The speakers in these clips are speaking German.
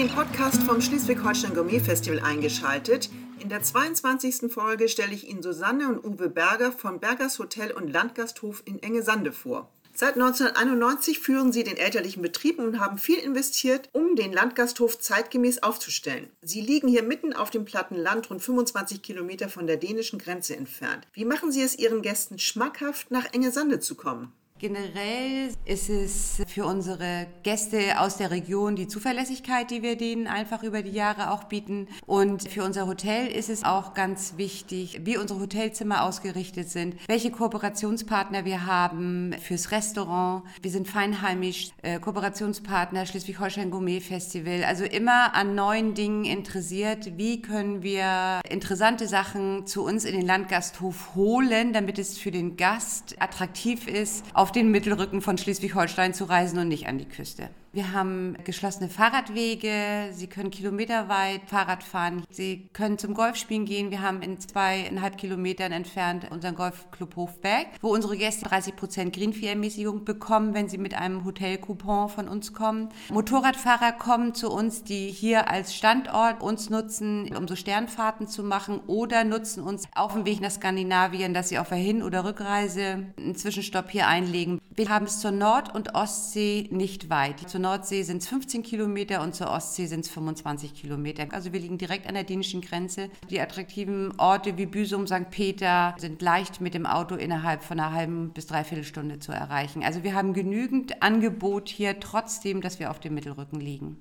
den Podcast vom Schleswig-Holstein Gourmet Festival eingeschaltet. In der 22. Folge stelle ich Ihnen Susanne und Uwe Berger von Bergers Hotel und Landgasthof in Engesande vor. Seit 1991 führen sie den elterlichen Betrieb und haben viel investiert, um den Landgasthof zeitgemäß aufzustellen. Sie liegen hier mitten auf dem platten Land, rund 25 Kilometer von der dänischen Grenze entfernt. Wie machen Sie es Ihren Gästen schmackhaft, nach Engesande zu kommen? Generell ist es für unsere Gäste aus der Region die Zuverlässigkeit, die wir denen einfach über die Jahre auch bieten. Und für unser Hotel ist es auch ganz wichtig, wie unsere Hotelzimmer ausgerichtet sind, welche Kooperationspartner wir haben fürs Restaurant. Wir sind feinheimisch, äh, Kooperationspartner Schleswig-Holstein Gourmet Festival. Also immer an neuen Dingen interessiert. Wie können wir interessante Sachen zu uns in den Landgasthof holen, damit es für den Gast attraktiv ist, auf auf den Mittelrücken von Schleswig-Holstein zu reisen und nicht an die Küste. Wir haben geschlossene Fahrradwege. Sie können kilometerweit Fahrrad fahren. Sie können zum Golfspielen gehen. Wir haben in zweieinhalb Kilometern entfernt unseren Golfclub Hofberg, wo unsere Gäste 30 Prozent Greenfee-Ermäßigung bekommen, wenn sie mit einem Hotelcoupon von uns kommen. Motorradfahrer kommen zu uns, die hier als Standort uns nutzen, um so Sternfahrten zu machen oder nutzen uns auf dem Weg nach Skandinavien, dass sie auf der Hin- oder Rückreise einen Zwischenstopp hier einlegen. Wir haben es zur Nord- und Ostsee nicht weit. Zur Nordsee sind es 15 Kilometer und zur Ostsee sind es 25 Kilometer. Also wir liegen direkt an der dänischen Grenze. Die attraktiven Orte wie Büsum, St. Peter sind leicht mit dem Auto innerhalb von einer halben bis dreiviertel Stunde zu erreichen. Also wir haben genügend Angebot hier, trotzdem, dass wir auf dem Mittelrücken liegen.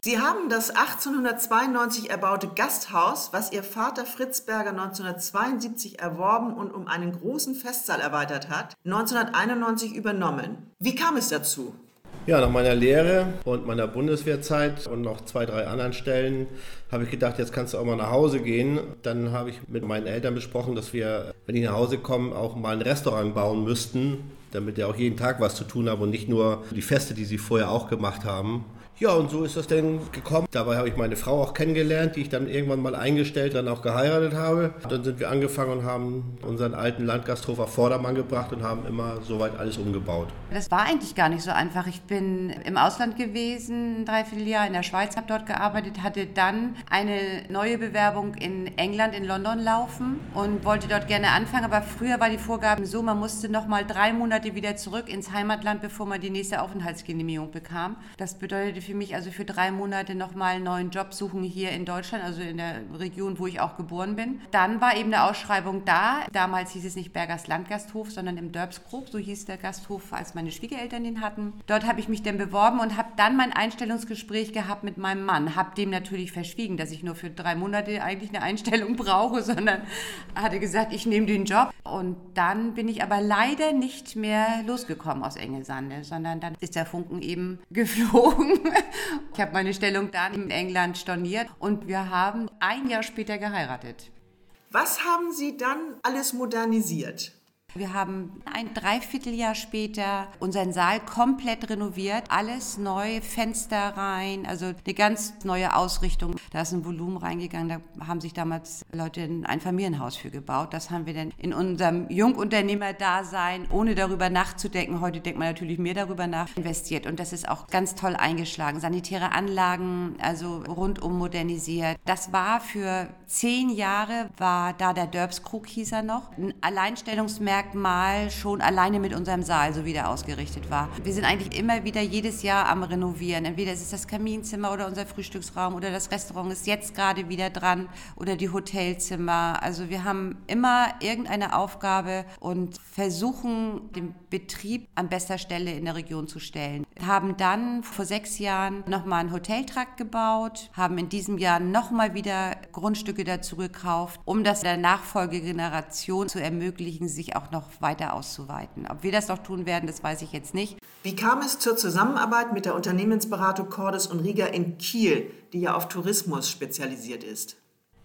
Sie haben das 1892 erbaute Gasthaus, was Ihr Vater Fritz Berger 1972 erworben und um einen großen Festsaal erweitert hat, 1991 übernommen. Wie kam es dazu? Ja, nach meiner Lehre und meiner Bundeswehrzeit und noch zwei, drei anderen Stellen habe ich gedacht, jetzt kannst du auch mal nach Hause gehen. Dann habe ich mit meinen Eltern besprochen, dass wir, wenn die nach Hause kommen, auch mal ein Restaurant bauen müssten, damit ich auch jeden Tag was zu tun habe und nicht nur die Feste, die sie vorher auch gemacht haben. Ja, und so ist das dann gekommen. Dabei habe ich meine Frau auch kennengelernt, die ich dann irgendwann mal eingestellt, dann auch geheiratet habe. Dann sind wir angefangen und haben unseren alten Landgasthof auf Vordermann gebracht und haben immer soweit alles umgebaut. Das war eigentlich gar nicht so einfach. Ich bin im Ausland gewesen, ein Dreivierteljahr in der Schweiz, habe dort gearbeitet, hatte dann eine neue Bewerbung in England, in London laufen und wollte dort gerne anfangen. Aber früher war die Vorgabe so, man musste noch mal drei Monate wieder zurück ins Heimatland, bevor man die nächste Aufenthaltsgenehmigung bekam. Das bedeutete für mich also für drei Monate nochmal einen neuen Job suchen hier in Deutschland, also in der Region, wo ich auch geboren bin. Dann war eben eine Ausschreibung da. Damals hieß es nicht Bergers Landgasthof, sondern im Dörbskrog, so hieß der Gasthof, als meine Schwiegereltern den hatten. Dort habe ich mich dann beworben und habe dann mein Einstellungsgespräch gehabt mit meinem Mann. Habe dem natürlich verschwiegen, dass ich nur für drei Monate eigentlich eine Einstellung brauche, sondern hatte gesagt, ich nehme den Job. Und dann bin ich aber leider nicht mehr losgekommen aus Engelsande, sondern dann ist der Funken eben geflogen. Ich habe meine Stellung dann in England storniert und wir haben ein Jahr später geheiratet. Was haben Sie dann alles modernisiert? Wir haben ein Dreivierteljahr später unseren Saal komplett renoviert, alles neu, Fenster rein, also eine ganz neue Ausrichtung. Da ist ein Volumen reingegangen, da haben sich damals Leute ein Familienhaus für gebaut. Das haben wir dann in unserem Jungunternehmerdasein, ohne darüber nachzudenken, heute denkt man natürlich mehr darüber nach, investiert. Und das ist auch ganz toll eingeschlagen. Sanitäre Anlagen, also rundum modernisiert. Das war für zehn Jahre, war da der Dörbskrug hieß er noch, ein Alleinstellungsmerkmal Merkmal schon alleine mit unserem Saal, so wie der ausgerichtet war. Wir sind eigentlich immer wieder jedes Jahr am Renovieren. Entweder ist es das Kaminzimmer oder unser Frühstücksraum oder das Restaurant ist jetzt gerade wieder dran oder die Hotelzimmer. Also wir haben immer irgendeine Aufgabe und versuchen, den Betrieb an bester Stelle in der Region zu stellen. Haben dann vor sechs Jahren nochmal einen Hoteltrakt gebaut, haben in diesem Jahr nochmal wieder Grundstücke dazu gekauft, um das der Nachfolgegeneration zu ermöglichen, sich auch noch weiter auszuweiten. Ob wir das noch tun werden, das weiß ich jetzt nicht. Wie kam es zur Zusammenarbeit mit der Unternehmensberatung Cordes und Riga in Kiel, die ja auf Tourismus spezialisiert ist?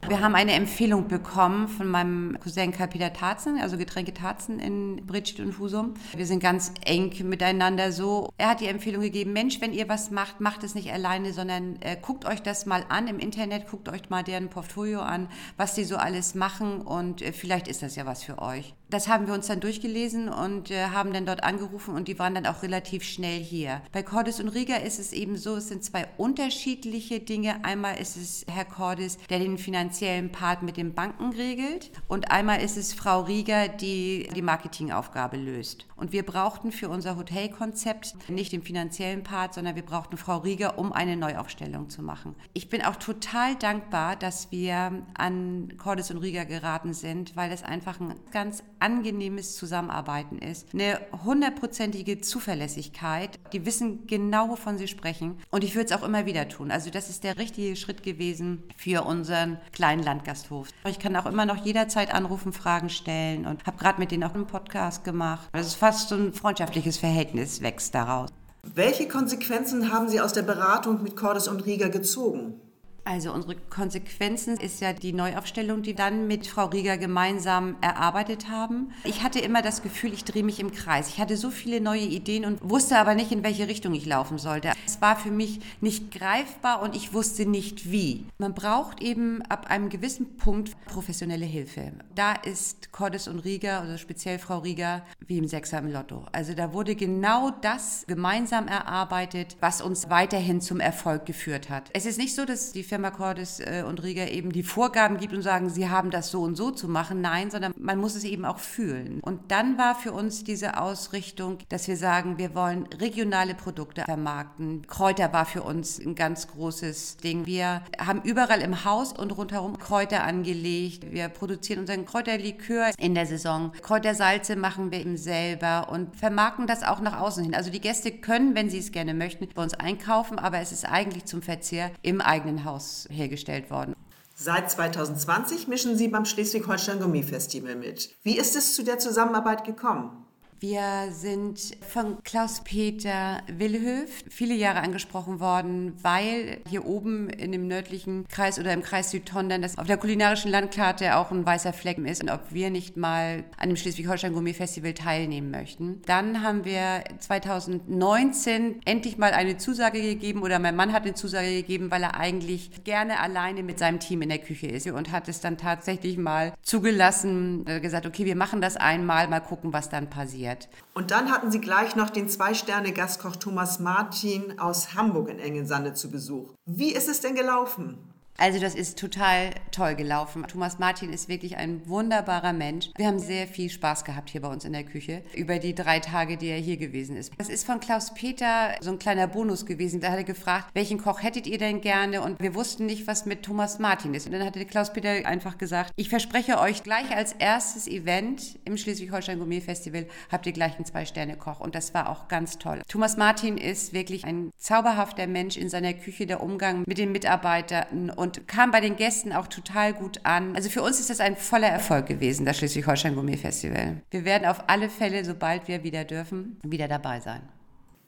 Wir haben eine Empfehlung bekommen von meinem Cousin Karl-Peter Tarzen, also Getränke Tarzen in Bridget und Husum. Wir sind ganz eng miteinander so. Er hat die Empfehlung gegeben, Mensch, wenn ihr was macht, macht es nicht alleine, sondern äh, guckt euch das mal an im Internet, guckt euch mal deren Portfolio an, was die so alles machen und äh, vielleicht ist das ja was für euch. Das haben wir uns dann durchgelesen und äh, haben dann dort angerufen und die waren dann auch relativ schnell hier. Bei Cordis und Rieger ist es eben so, es sind zwei unterschiedliche Dinge. Einmal ist es Herr Cordis, der den finanziellen Part mit den Banken regelt und einmal ist es Frau Rieger, die die Marketingaufgabe löst. Und wir brauchten für unser Hotelkonzept nicht den finanziellen Part, sondern wir brauchten Frau Rieger, um eine Neuaufstellung zu machen. Ich bin auch total dankbar, dass wir an Cordis und Rieger geraten sind, weil es einfach ein ganz angenehmes Zusammenarbeiten ist. Eine hundertprozentige Zuverlässigkeit. Die wissen genau, wovon sie sprechen. Und ich würde es auch immer wieder tun. Also das ist der richtige Schritt gewesen für unseren kleinen Landgasthof. Ich kann auch immer noch jederzeit anrufen, Fragen stellen und habe gerade mit denen auch einen Podcast gemacht. Das ist fast so ein freundschaftliches Verhältnis wächst daraus. Welche Konsequenzen haben Sie aus der Beratung mit Cordes und Rieger gezogen? Also unsere Konsequenzen ist ja die Neuaufstellung, die dann mit Frau Rieger gemeinsam erarbeitet haben. Ich hatte immer das Gefühl, ich drehe mich im Kreis. Ich hatte so viele neue Ideen und wusste aber nicht, in welche Richtung ich laufen sollte. Es war für mich nicht greifbar und ich wusste nicht wie. Man braucht eben ab einem gewissen Punkt professionelle Hilfe. Da ist Cordes und Rieger, also speziell Frau Rieger, wie im Sechser im Lotto. Also da wurde genau das gemeinsam erarbeitet, was uns weiterhin zum Erfolg geführt hat. Es ist nicht so, dass die Firma Cordes äh, und Rieger eben die Vorgaben gibt und sagen, sie haben das so und so zu machen. Nein, sondern man muss es eben auch fühlen. Und dann war für uns diese Ausrichtung, dass wir sagen, wir wollen regionale Produkte vermarkten. Kräuter war für uns ein ganz großes Ding. Wir haben überall im Haus und rundherum Kräuter angelegt. Wir produzieren unseren Kräuterlikör in der Saison. Kräutersalze machen wir eben selber und vermarkten das auch nach außen hin. Also die Gäste können, wenn sie es gerne möchten, bei uns einkaufen, aber es ist eigentlich zum Verzehr im eigenen Haus hergestellt worden. Seit 2020 mischen Sie beim Schleswig-Holstein Gummi-Festival mit. Wie ist es zu der Zusammenarbeit gekommen? Wir sind von Klaus-Peter Willhöf viele Jahre angesprochen worden, weil hier oben in dem nördlichen Kreis oder im Kreis Südtondern das auf der kulinarischen Landkarte auch ein weißer Fleck ist und ob wir nicht mal an dem Schleswig-Holstein Gourmet Festival teilnehmen möchten. Dann haben wir 2019 endlich mal eine Zusage gegeben oder mein Mann hat eine Zusage gegeben, weil er eigentlich gerne alleine mit seinem Team in der Küche ist und hat es dann tatsächlich mal zugelassen, gesagt, okay, wir machen das einmal, mal gucken, was dann passiert passiert. Und dann hatten Sie gleich noch den Zwei-Sterne-Gastkoch Thomas Martin aus Hamburg in Engelsande zu Besuch. Wie ist es denn gelaufen? Also das ist total toll gelaufen. Thomas Martin ist wirklich ein wunderbarer Mensch. Wir haben sehr viel Spaß gehabt hier bei uns in der Küche über die drei Tage, die er hier gewesen ist. Das ist von Klaus Peter so ein kleiner Bonus gewesen. Da hat er gefragt, welchen Koch hättet ihr denn gerne? Und wir wussten nicht, was mit Thomas Martin ist. Und dann hatte Klaus Peter einfach gesagt, ich verspreche euch gleich als erstes Event im Schleswig-Holstein Gourmet Festival habt ihr gleich einen Zwei-Sterne-Koch. Und das war auch ganz toll. Thomas Martin ist wirklich ein zauberhafter Mensch in seiner Küche, der Umgang mit den Mitarbeitern und kam bei den Gästen auch total gut an. Also für uns ist das ein voller Erfolg gewesen, das Schleswig-Holstein Gourmet Festival. Wir werden auf alle Fälle, sobald wir wieder dürfen, wieder dabei sein.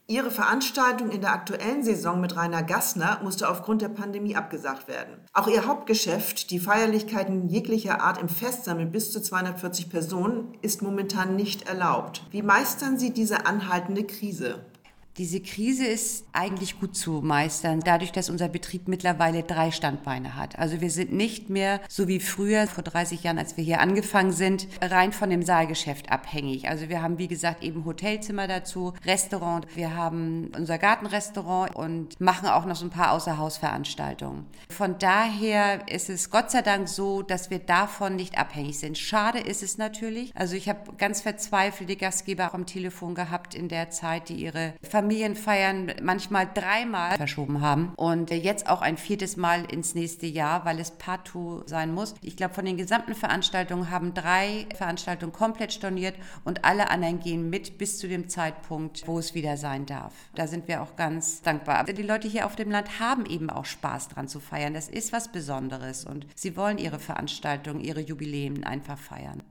Ihre Veranstaltung in der aktuellen Saison mit Rainer Gassner musste aufgrund der Pandemie abgesagt werden. Auch Ihr Hauptgeschäft, die Feierlichkeiten jeglicher Art im Festsaal mit bis zu 240 Personen, ist momentan nicht erlaubt. Wie meistern Sie diese anhaltende Krise? Diese Krise ist eigentlich gut zu meistern, dadurch, dass unser Betrieb mittlerweile drei Standbeine hat. Also wir sind nicht mehr so wie früher, vor 30 Jahren, als wir hier angefangen sind, rein von dem Saalgeschäft abhängig. Also wir haben, wie gesagt, eben Hotelzimmer dazu, Restaurant, wir haben unser Gartenrestaurant und machen auch noch so ein paar Außerhausveranstaltungen. Von daher ist es Gott sei Dank so, dass wir davon nicht abhängig sind. Schade ist es natürlich. Also ich habe ganz verzweifelte Gastgeber am Telefon gehabt in der Zeit, die ihre Familie Familienfeiern manchmal dreimal verschoben haben und jetzt auch ein viertes Mal ins nächste Jahr, weil es partout sein muss. Ich glaube, von den gesamten Veranstaltungen haben drei Veranstaltungen komplett storniert und alle anderen gehen mit bis zu dem Zeitpunkt, wo es wieder sein darf. Da sind wir auch ganz dankbar. Die Leute hier auf dem Land haben eben auch Spaß dran zu feiern. Das ist was Besonderes und sie wollen ihre Veranstaltungen, ihre Jubiläen einfach feiern.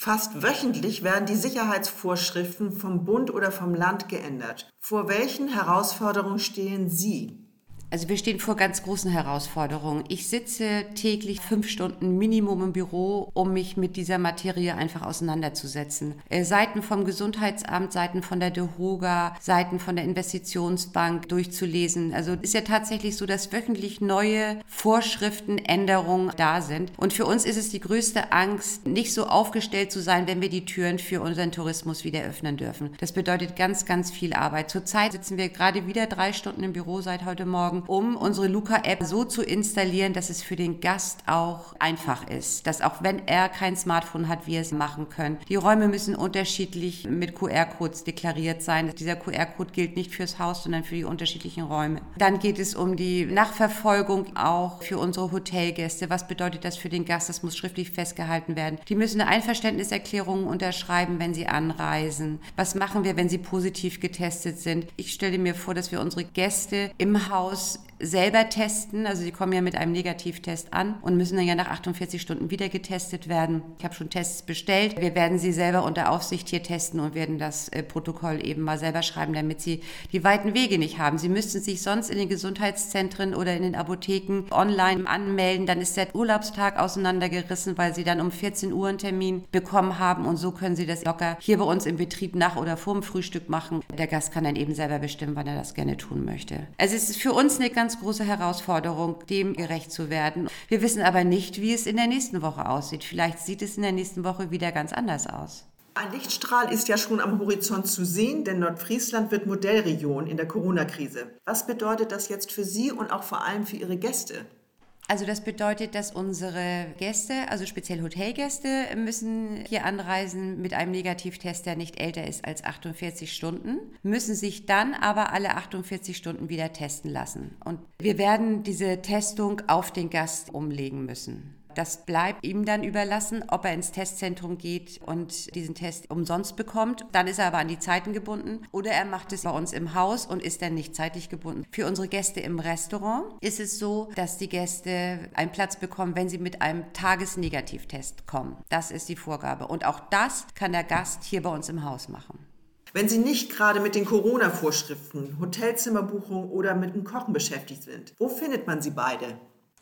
Fast wöchentlich werden die Sicherheitsvorschriften vom Bund oder vom Land geändert. Vor welchen Herausforderungen stehen Sie? Also wir stehen vor ganz großen Herausforderungen. Ich sitze täglich fünf Stunden Minimum im Büro, um mich mit dieser Materie einfach auseinanderzusetzen. Äh, Seiten vom Gesundheitsamt, Seiten von der DEHOGA, Seiten von der Investitionsbank durchzulesen. Also ist ja tatsächlich so, dass wöchentlich neue Vorschriften, Änderungen da sind. Und für uns ist es die größte Angst, nicht so aufgestellt zu sein, wenn wir die Türen für unseren Tourismus wieder öffnen dürfen. Das bedeutet ganz, ganz viel Arbeit. Zurzeit sitzen wir gerade wieder drei Stunden im Büro seit heute Morgen haben, um unsere Luca-App so zu installieren, dass es für den Gast auch einfach ist. Dass auch wenn er kein Smartphone hat, wir es machen können. Die Räume müssen unterschiedlich mit QR-Codes deklariert sein. Dieser QR-Code gilt nicht fürs Haus, sondern für die unterschiedlichen Räume. Dann geht es um die Nachverfolgung auch für unsere Hotelgäste. Was bedeutet das für den Gast? Das muss schriftlich festgehalten werden. Die müssen eine Einverständniserklärung unterschreiben, wenn sie anreisen. Was machen wir, wenn sie positiv getestet sind? Ich stelle mir vor, dass wir unsere Gäste im Haus was selber testen. Also sie kommen ja mit einem Negativtest an und müssen dann ja nach 48 Stunden wieder getestet werden. Ich habe schon Tests bestellt. Wir werden sie selber unter Aufsicht hier testen und werden das äh, Protokoll eben mal selber schreiben, damit sie die weiten Wege nicht haben. Sie müssten sich sonst in den Gesundheitszentren oder in den Apotheken online anmelden. Dann ist der Urlaubstag auseinandergerissen, weil sie dann um 14 Uhr einen Termin bekommen haben und so können sie das locker hier bei uns im Betrieb nach oder vor dem Frühstück machen. Der Gast kann dann eben selber bestimmen, wann er das gerne tun möchte. Also es ist für uns eine ganz große Herausforderung, dem gerecht zu werden. Wir wissen aber nicht, wie es in der nächsten Woche aussieht. Vielleicht sieht es in der nächsten Woche wieder ganz anders aus. Ein Lichtstrahl ist ja schon am Horizont zu sehen, denn Nordfriesland wird Modellregion in der Corona-Krise. Was bedeutet das jetzt für Sie und auch vor allem für Ihre Gäste? Also das bedeutet, dass unsere Gäste, also speziell Hotelgäste, müssen hier anreisen mit einem Negativtest, der nicht älter ist als 48 Stunden, müssen sich dann aber alle 48 Stunden wieder testen lassen. Und wir werden diese Testung auf den Gast umlegen müssen. Das bleibt ihm dann überlassen, ob er ins Testzentrum geht und diesen Test umsonst bekommt. Dann ist er aber an die Zeiten gebunden. Oder er macht es bei uns im Haus und ist dann nicht zeitlich gebunden. Für unsere Gäste im Restaurant ist es so, dass die Gäste einen Platz bekommen, wenn sie mit einem Tagesnegativtest kommen. Das ist die Vorgabe. Und auch das kann der Gast hier bei uns im Haus machen. Wenn Sie nicht gerade mit den Corona-Vorschriften, Hotelzimmerbuchung oder mit dem Kochen beschäftigt sind, wo findet man sie beide?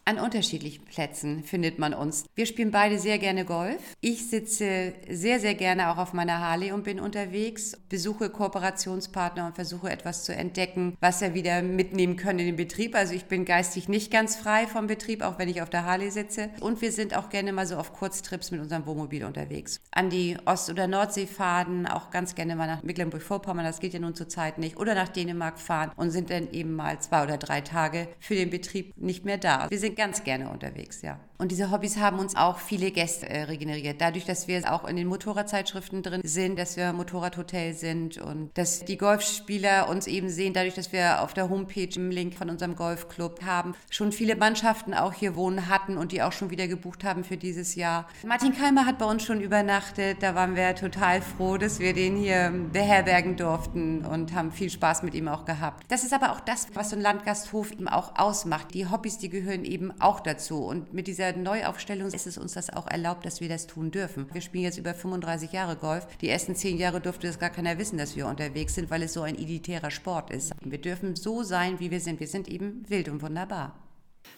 An unterschiedlichen Plätzen findet man uns. Wir spielen beide sehr gerne Golf. Ich sitze sehr, sehr gerne auch auf meiner Harley und bin unterwegs, besuche Kooperationspartner und versuche etwas zu entdecken, was wir wieder mitnehmen können in den Betrieb. Also ich bin geistig nicht ganz frei vom Betrieb, auch wenn ich auf der Harley sitze. Und wir sind auch gerne mal so auf Kurztrips mit unserem Wohnmobil unterwegs. An die Ost- oder Nordsee fahren, auch ganz gerne mal nach Mecklenburg-Vorpommern, das geht ja nun zurzeit nicht, oder nach Dänemark fahren und sind dann eben mal zwei oder drei Tage für den Betrieb nicht mehr da. Wir sind ganz gerne unterwegs, ja. Und diese Hobbys haben uns auch viele Gäste äh, regeneriert. Dadurch, dass wir auch in den Motorradzeitschriften drin sind, dass wir Motorradhotel sind und dass die Golfspieler uns eben sehen, dadurch, dass wir auf der Homepage im Link von unserem Golfclub haben, schon viele Mannschaften auch hier wohnen hatten und die auch schon wieder gebucht haben für dieses Jahr. Martin Keimer hat bei uns schon übernachtet. Da waren wir total froh, dass wir den hier beherbergen durften und haben viel Spaß mit ihm auch gehabt. Das ist aber auch das, was so ein Landgasthof eben auch ausmacht. Die Hobbys, die gehören eben auch dazu. Und mit dieser Neuaufstellung ist es uns das auch erlaubt, dass wir das tun dürfen. Wir spielen jetzt über 35 Jahre Golf. Die ersten zehn Jahre durfte das gar keiner wissen, dass wir unterwegs sind, weil es so ein elitärer Sport ist. Wir dürfen so sein, wie wir sind. Wir sind eben wild und wunderbar.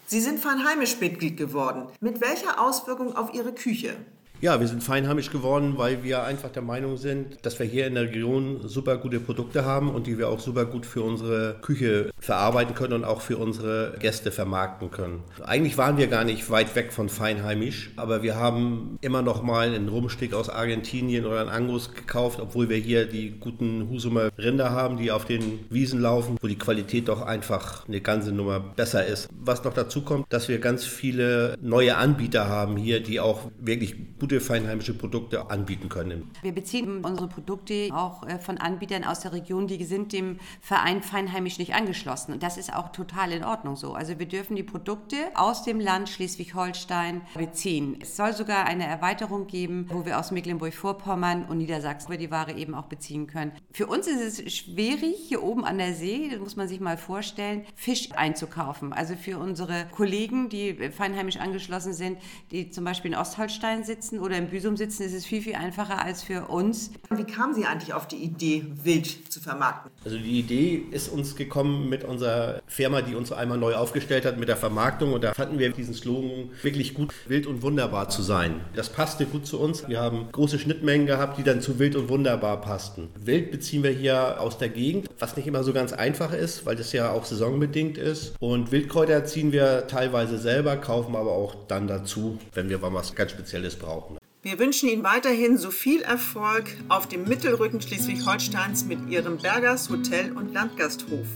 Sie sind Feinheimisch-Mitglied geworden. Mit welcher Auswirkung auf Ihre Küche? Ja, wir sind feinheimisch geworden, weil wir einfach der Meinung sind, dass wir hier in der Region super gute Produkte haben und die wir auch super gut für unsere Küche verarbeiten können und auch für unsere Gäste vermarkten können. Eigentlich waren wir gar nicht weit weg von feinheimisch, aber wir haben immer noch mal einen Rumstick aus Argentinien oder einen Angus gekauft, obwohl wir hier die guten Husumer Rinder haben, die auf den Wiesen laufen, wo die Qualität doch einfach eine ganze Nummer besser ist. Was noch dazu kommt, dass wir ganz viele neue Anbieter haben hier, die auch wirklich gut gute feinheimische Produkte anbieten können. Wir beziehen unsere Produkte auch äh, von Anbietern aus der Region, die sind dem Verein Feinheimisch nicht angeschlossen. Und das ist auch total in Ordnung so. Also wir dürfen die Produkte aus dem Land Schleswig-Holstein beziehen. Es soll sogar eine Erweiterung geben, wo wir aus Mecklenburg-Vorpommern und Niedersachsen die Ware eben auch beziehen können. Für uns ist es schwierig, hier oben an der See, das muss man sich mal vorstellen, Fisch einzukaufen. Also für unsere Kollegen, die feinheimisch angeschlossen sind, die zum Beispiel in Ostholstein sitzen sitzen oder im Büsum sitzen, ist es viel, viel einfacher als für uns. Wie kamen Sie eigentlich auf die Idee, Wild zu vermarkten? Also die Idee ist uns gekommen mit unserer Firma, die uns einmal neu aufgestellt hat mit der Vermarktung und da fanden wir diesen Slogan wirklich gut, wild und wunderbar zu sein. Das passte gut zu uns. Wir haben große Schnittmengen gehabt, die dann zu wild und wunderbar passten. Wild beziehen wir hier aus der Gegend, was nicht immer so ganz einfach ist, weil das ja auch saisonbedingt ist. Und Wildkräuter ziehen wir teilweise selber, kaufen aber auch dann dazu, wenn wir mal was ganz Spezielles brauchen. Wir wünschen Ihnen weiterhin so viel Erfolg auf dem Mittelrücken Schleswig-Holsteins mit Ihrem Bergers Hotel und Landgasthof.